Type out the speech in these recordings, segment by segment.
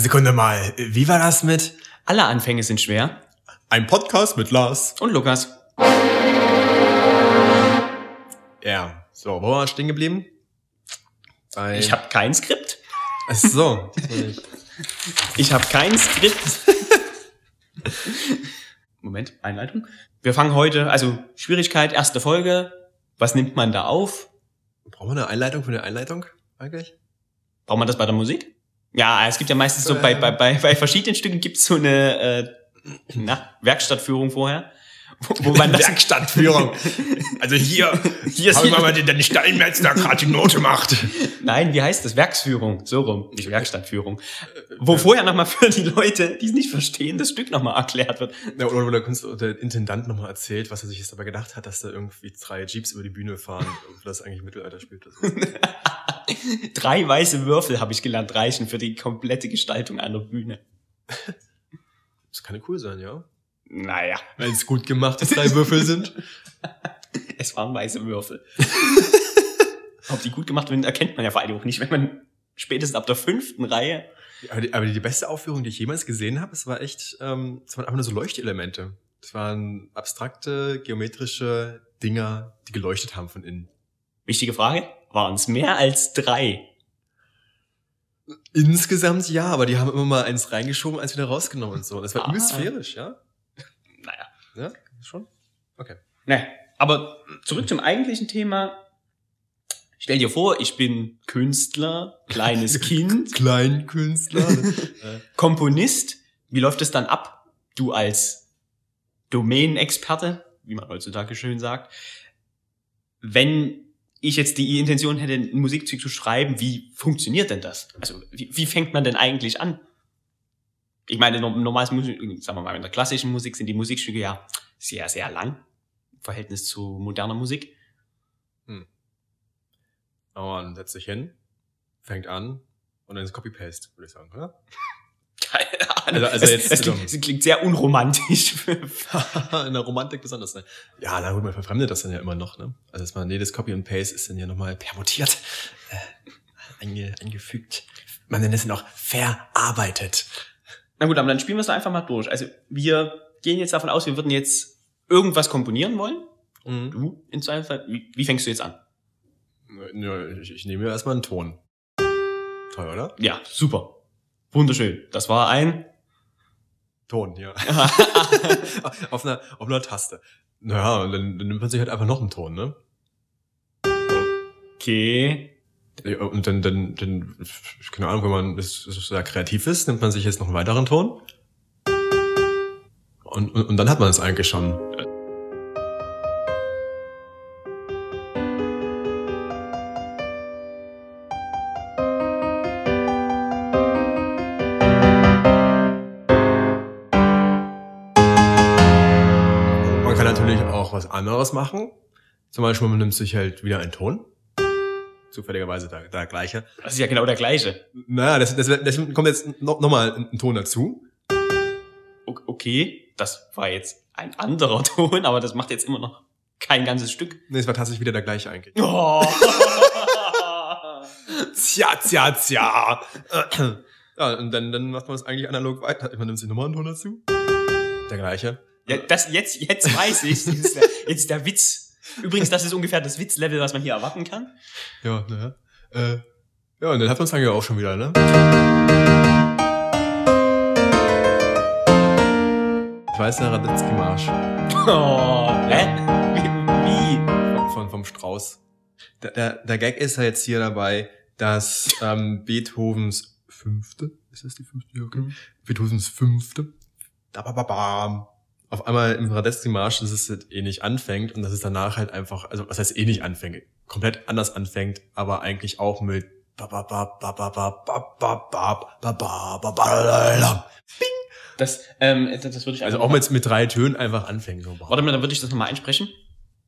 Sekunde mal. Wie war das mit? Alle Anfänge sind schwer. Ein Podcast mit Lars. Und Lukas. Ja. So, wo wir stehen geblieben? Bei Ich habe kein Skript. Ach so. Ich habe kein Skript. Moment, Einleitung. Wir fangen heute, also Schwierigkeit, erste Folge. Was nimmt man da auf? Brauchen wir eine Einleitung für eine Einleitung eigentlich? Braucht man das bei der Musik? Ja, es gibt ja meistens so bei, bei, bei, bei verschiedenen Stücken gibt's so eine äh, na, Werkstattführung vorher. Wo, wo man das, Werkstattführung. Also hier, hier ist mal den, den Steinmetz, gerade die Note macht. Nein, wie heißt das? Werksführung. So rum, nicht Werkstattführung. Wo vorher nochmal für die Leute, die es nicht verstehen, das Stück nochmal erklärt wird. Ja, oder, oder der, Künstler, der Intendant nochmal erzählt, was er sich jetzt dabei gedacht hat, dass da irgendwie drei Jeeps über die Bühne fahren, obwohl das eigentlich Mittelalter spielt. Das Drei weiße Würfel, habe ich gelernt, reichen für die komplette Gestaltung einer Bühne. Das kann ja cool sein, ja. Naja, Wenn es gut gemachte drei Würfel sind. es waren weiße Würfel. Ob die gut gemacht werden, erkennt man ja vor allem auch nicht, wenn man spätestens ab der fünften Reihe Aber die, aber die beste Aufführung, die ich jemals gesehen habe, es war echt, ähm, es waren einfach nur so Leuchtelemente. Es waren abstrakte, geometrische Dinger, die geleuchtet haben von innen. Wichtige Frage, waren es mehr als drei? Insgesamt ja, aber die haben immer mal eins reingeschoben, eins wieder rausgenommen und so. Das war Ah. sphärisch, ja? Naja. Ja, schon? Okay. Ne, aber zurück zum eigentlichen Thema. Stell dir vor, ich bin Künstler, kleines Kind, Kleinkünstler. Komponist. Wie läuft es dann ab? Du als Domänenexperte, wie man heutzutage schön sagt, wenn ich jetzt die Intention hätte, ein Musikstück zu schreiben, wie funktioniert denn das? Also, wie, wie fängt man denn eigentlich an? Ich meine, norm- normales Musik, sagen wir mal, in der klassischen Musik sind die Musikstücke ja sehr, sehr lang im Verhältnis zu moderner Musik. aber man setzt sich hin, fängt an und dann ist Copy-Paste, würde ich sagen, oder? Keine Also- Ahnung. also es, jetzt- es, klingt, es klingt sehr unromantisch. In der Romantik besonders, ne? Ja, na gut, man verfremdet das dann ja immer noch, ne? Also, dass man, nee, das Copy und Paste ist dann ja nochmal permutiert, äh, einge, eingefügt. Man nennt es dann auch verarbeitet. Na gut, aber dann spielen wir es doch einfach mal durch. Also wir gehen jetzt davon aus, wir würden jetzt irgendwas komponieren wollen. Mhm. Du, in Fall, wie, wie fängst du jetzt an? Ja, ich, ich nehme mir erstmal einen Ton. Toll, oder? Ja, super. Wunderschön. Das war ein... Ton, ja. auf, einer, auf einer Taste. Naja, und dann, dann nimmt man sich halt einfach noch einen Ton, ne? Okay. Ja, Und dann, dann, dann, keine Ahnung, wenn man sehr kreativ ist, nimmt man sich jetzt noch einen weiteren Ton. Und, und, und dann hat man es eigentlich schon. Natürlich auch was anderes machen. Zum Beispiel, man nimmt sich halt wieder einen Ton. Zufälligerweise der, der gleiche. Das ist ja genau der gleiche. Naja, das, das, das kommt jetzt noch, noch mal ein Ton dazu. Okay, das war jetzt ein anderer Ton, aber das macht jetzt immer noch kein ganzes Stück. Nee, es war tatsächlich wieder der gleiche eigentlich. Oh. Tja, tja, tja. Ja, und dann, dann macht man es eigentlich analog weiter. Man nimmt sich nochmal einen Ton dazu. Der gleiche. Ja, das jetzt, jetzt weiß ich. Ist der, jetzt der Witz. Übrigens, das ist ungefähr das Witzlevel, was man hier erwarten kann. Ja, naja. Äh, ja, und dann hat man es eigentlich auch schon wieder, ne? Ich weiß, der Radetzky-Marsch. Oh, hä? Wie? Von, von, vom Strauß. Der, der, der Gag ist ja jetzt hier dabei, dass ähm, Beethovens fünfte, ist das die fünfte? Ja, okay. Beethovens fünfte, da ba, ba, bam, auf einmal im Radesti-Marsch, dass es halt eh nicht anfängt und dass es danach halt einfach, also was heißt eh nicht anfängt, komplett anders anfängt, aber eigentlich auch mit das, ähm, das würde ich also auch mit, mit drei Tönen einfach anfangen. So. Warte mal, dann würde ich das nochmal einsprechen.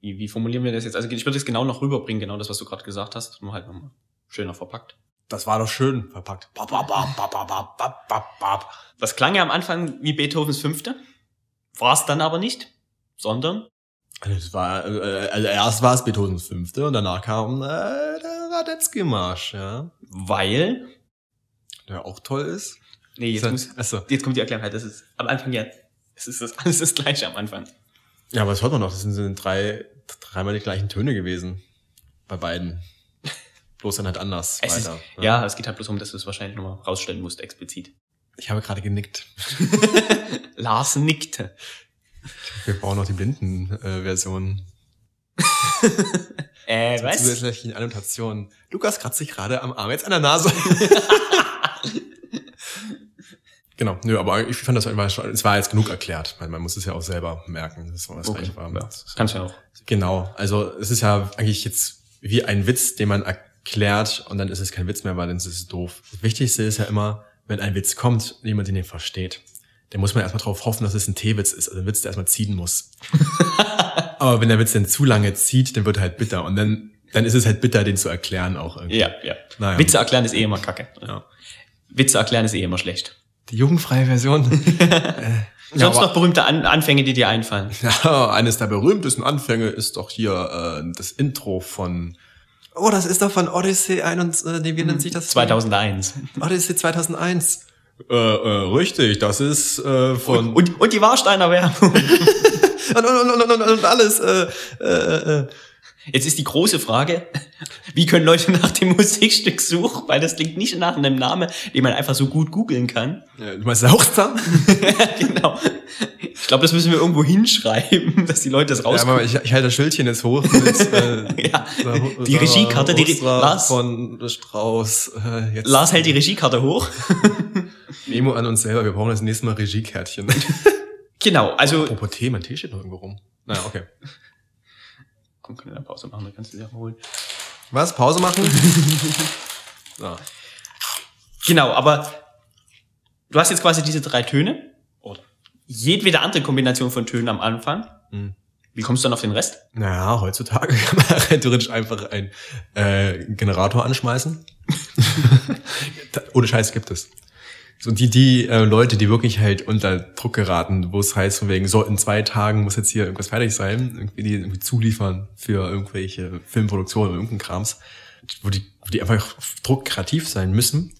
Wie, wie formulieren wir das jetzt? Also ich würde es genau noch rüberbringen, genau das, was du gerade gesagt hast, nur halt nochmal schöner verpackt. Das war doch schön verpackt. Das klang ja am Anfang wie Beethovens Fünfte. War es dann aber nicht, sondern Also, es war, äh, also erst war es Beethovens fünfte und danach kam äh, der Radetzky-Marsch, ja. weil Der auch toll ist. Nee, jetzt, So, muss, achso. jetzt kommt die Erklärung halt. Das ist am Anfang ja. Es ist das alles das gleiche am Anfang. Ja, aber das hört man noch. Das sind, sind drei, dreimal die gleichen Töne gewesen. Bei beiden. Bloß dann halt anders Es ist, weiter. ne? ja, es geht halt bloß um, dass du es wahrscheinlich nochmal rausstellen musst, explizit. Ich habe gerade genickt. Lars nickte. Wir brauchen noch die Blinden-Version. Äh, was? Zusätzliche Annotation. Lukas kratzt sich gerade am Arm, jetzt an der Nase. genau, nö, aber ich fand das einfach schon, es war jetzt genug erklärt, weil man muss es ja auch selber merken, das war das Okay, gleiche war. ja, kannst du ja auch. Genau, also es ist ja eigentlich jetzt wie ein Witz, den man erklärt und dann ist es kein Witz mehr, weil dann ist es doof. Das Wichtigste ist ja immer, wenn ein Witz kommt jemand den versteht, dann muss man erstmal darauf hoffen, dass es ein T-Witz ist, also ein Witz, der erstmal ziehen muss. Aber wenn der Witz dann zu lange zieht, dann wird er halt bitter und dann, dann ist es halt bitter, den zu erklären auch irgendwie. Ja, ja. Naja. Witze erklären ist eh immer kacke. Ja. Witze erklären ist eh immer schlecht. Die jugendfreie Version. äh, Sonst aber- noch berühmte An Anfänge, die dir einfallen. Ja, eines der berühmtesten Anfänge ist doch hier äh, das Intro von. Oh, das ist doch von Odyssey 1, äh, nee, wie nennt sich das? 2001. Odyssey 2001. Äh, äh, richtig, das ist äh, von Und, und die Warsteiner Werbung. und, und, und, und, und alles. Äh, äh, äh. Jetzt ist die große Frage, wie können Leute nach dem Musikstück suchen? Weil das klingt nicht nach einem Namen, den man einfach so gut googeln kann. Ja, Du meinst Sauchzer? genau. Ich glaube, das müssen wir irgendwo hinschreiben, dass die Leute das Ja, rauskommen. aber ich, ich halte das Schildchen jetzt hoch. Mit, äh, Ja, Sa- die Regiekarte, die Re- Lars. von Strauß. Äh, jetzt Lars hält die Regiekarte hoch. Memo an uns selber. Wir brauchen das nächste Mal Regiekärtchen. Genau, also. Apropos Tee, mein Tee steht noch irgendwo rum. Naja, okay. Komm, können wir eine Pause machen, dann kannst du sie auch holen. Was? Pause machen? so. Genau, aber du hast jetzt quasi diese drei Töne. Oder jedwede andere Kombination von Tönen am Anfang. Hm. Wie kommst du dann auf den Rest? Naja, heutzutage kann man theoretisch einfach einen äh, Generator anschmeißen. Ohne Scheiß gibt es. So die, die äh, Leute, die wirklich halt unter Druck geraten, wo es heißt, von wegen, so in zwei Tagen muss jetzt hier irgendwas fertig sein, irgendwie die irgendwie zuliefern für irgendwelche Filmproduktionen oder irgendeinen Krams, wo die, wo die einfach Druck kreativ sein müssen,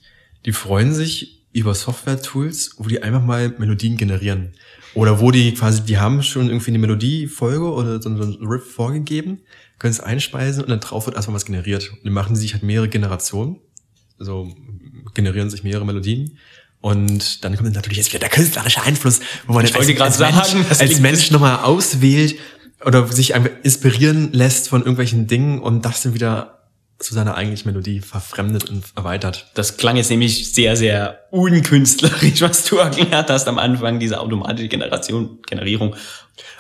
die freuen sich über Software-Tools, wo die einfach mal Melodien generieren. Oder wo die quasi, die haben schon irgendwie eine Melodiefolge oder so so ein Riff vorgegeben, können es einspeisen und dann drauf wird erstmal was generiert. Und dann machen sie sich halt mehrere Generationen, also generieren sich mehrere Melodien. Und dann kommt natürlich jetzt wieder der künstlerische Einfluss, wo man Ich jetzt wollte gerade sagen, Mensch, als Mensch nochmal auswählt oder sich einfach inspirieren lässt von irgendwelchen Dingen und das dann wieder zu seiner eigentlichen Melodie verfremdet und erweitert. Das klang jetzt nämlich sehr, sehr unkünstlerisch, was du erklärt hast am Anfang, diese automatische Generation, Generierung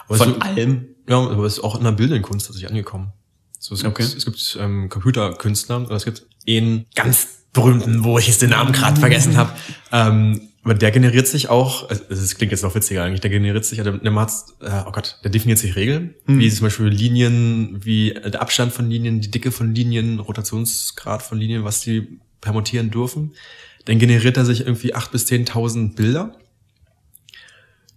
Aber von so- allem. Ja, aber es ist auch in der bildenden Kunst tatsächlich angekommen. So, es, Okay. gibt, es gibt ähm, Computerkünstler, oder es gibt einen ganz berühmten, wo ich jetzt den Namen gerade vergessen habe. Ähm, aber der generiert sich auch, also es klingt jetzt noch witziger eigentlich, der generiert sich, also der macht, äh, oh Gott, der definiert sich Regeln, wie zum Beispiel Linien, wie der Abstand von Linien, die Dicke von Linien, Rotationsgrad von Linien, was die permutieren dürfen. Dann generiert er sich irgendwie acht bis 10.000 Bilder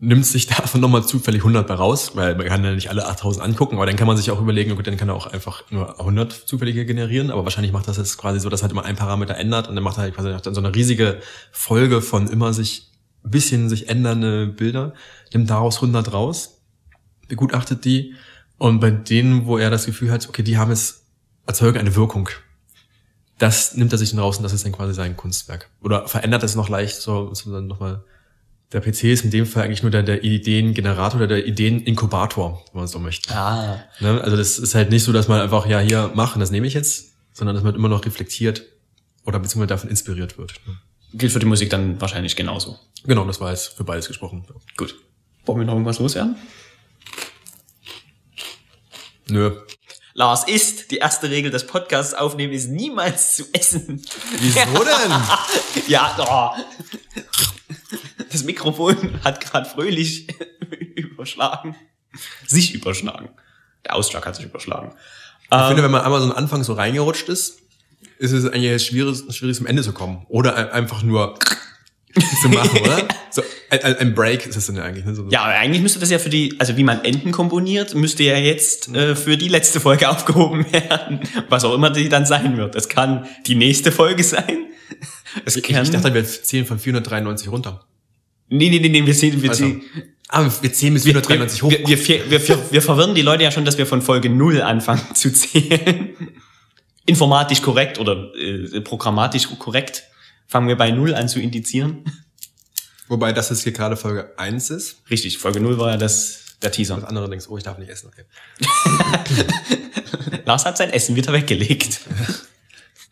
nimmt sich davon nochmal zufällig 100 bei raus, weil man kann ja nicht alle 8000 angucken, aber dann kann man sich auch überlegen, okay, dann kann er auch einfach nur 100 zufällige generieren, aber wahrscheinlich macht das jetzt quasi so, dass halt immer ein Parameter ändert und dann macht er halt quasi dann so eine riesige Folge von immer sich bisschen sich ändernde Bilder, nimmt daraus 100 raus, begutachtet die und bei denen, wo er das Gefühl hat, okay, die haben es erzeugen eine Wirkung. Das nimmt er sich dann raus und das ist dann quasi sein Kunstwerk. Oder verändert es noch leicht, so, so dann nochmal der PC ist in dem Fall eigentlich nur der, der Ideengenerator oder der Ideeninkubator, wenn man so möchte. Ah. Ne? Also das ist halt nicht so, dass man einfach, ja, hier machen, das nehme ich jetzt, sondern dass man immer noch reflektiert oder beziehungsweise davon inspiriert wird. Ne? Gilt für die Musik dann wahrscheinlich genauso. Genau, das war jetzt für beides gesprochen. Gut. Wollen wir noch irgendwas loswerden? Nö. Lars isst. Die erste Regel des Podcasts aufnehmen ist niemals zu essen. Wieso denn? Ja, oh. Das Mikrofon hat gerade fröhlich überschlagen. Sich überschlagen. Der Ausschlag hat sich überschlagen. Ich finde, wenn man einmal so am Anfang so reingerutscht ist, ist es eigentlich schwierig, schwierig zum Ende zu kommen. Oder ein- einfach nur zu machen, oder? So, ein, ein Break ist es dann ja eigentlich. Ne? So, Ja, aber eigentlich müsste das ja für die, also wie man Enden komponiert, müsste ja jetzt äh, für die letzte Folge aufgehoben werden. Was auch immer die dann sein wird. Es kann die nächste Folge sein. Es Ich, ich dachte, wir zählen von 493 runter. nee, nee, nee, nee, wir sehen, wir Also, sehen. ah, wir zählen bis Wir, 493 hoch. wir, wir, wir, wir, wir, wir verwirren die Leute ja schon, dass wir von Folge 0 anfangen zu zählen. Informatisch korrekt oder äh, programmatisch korrekt fangen wir bei 0 an zu indizieren. Wobei das jetzt hier gerade Folge 1 ist. Richtig, Folge 0 war ja das, der Das Teaser. andere denkst, oh, ich darf nicht essen. Okay. Lars hat sein Essen wieder weggelegt.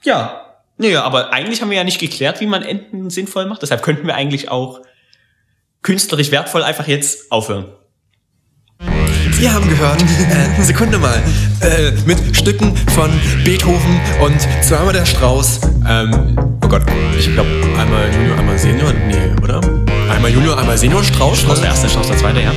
ja. Nö, aber eigentlich haben wir ja nicht geklärt, wie man Enden sinnvoll macht. Deshalb könnten wir eigentlich auch künstlerisch wertvoll einfach jetzt aufhören. Sie haben gehört, äh, Sekunde mal, äh, mit Stücken von Beethoven und zweimal der Strauß. Ähm, oh Gott, ich glaube einmal Junior, einmal Senior, nee, oder? Einmal Junior, einmal Senior, Strauß. Strauß der erste, Strauß der zweite, ja.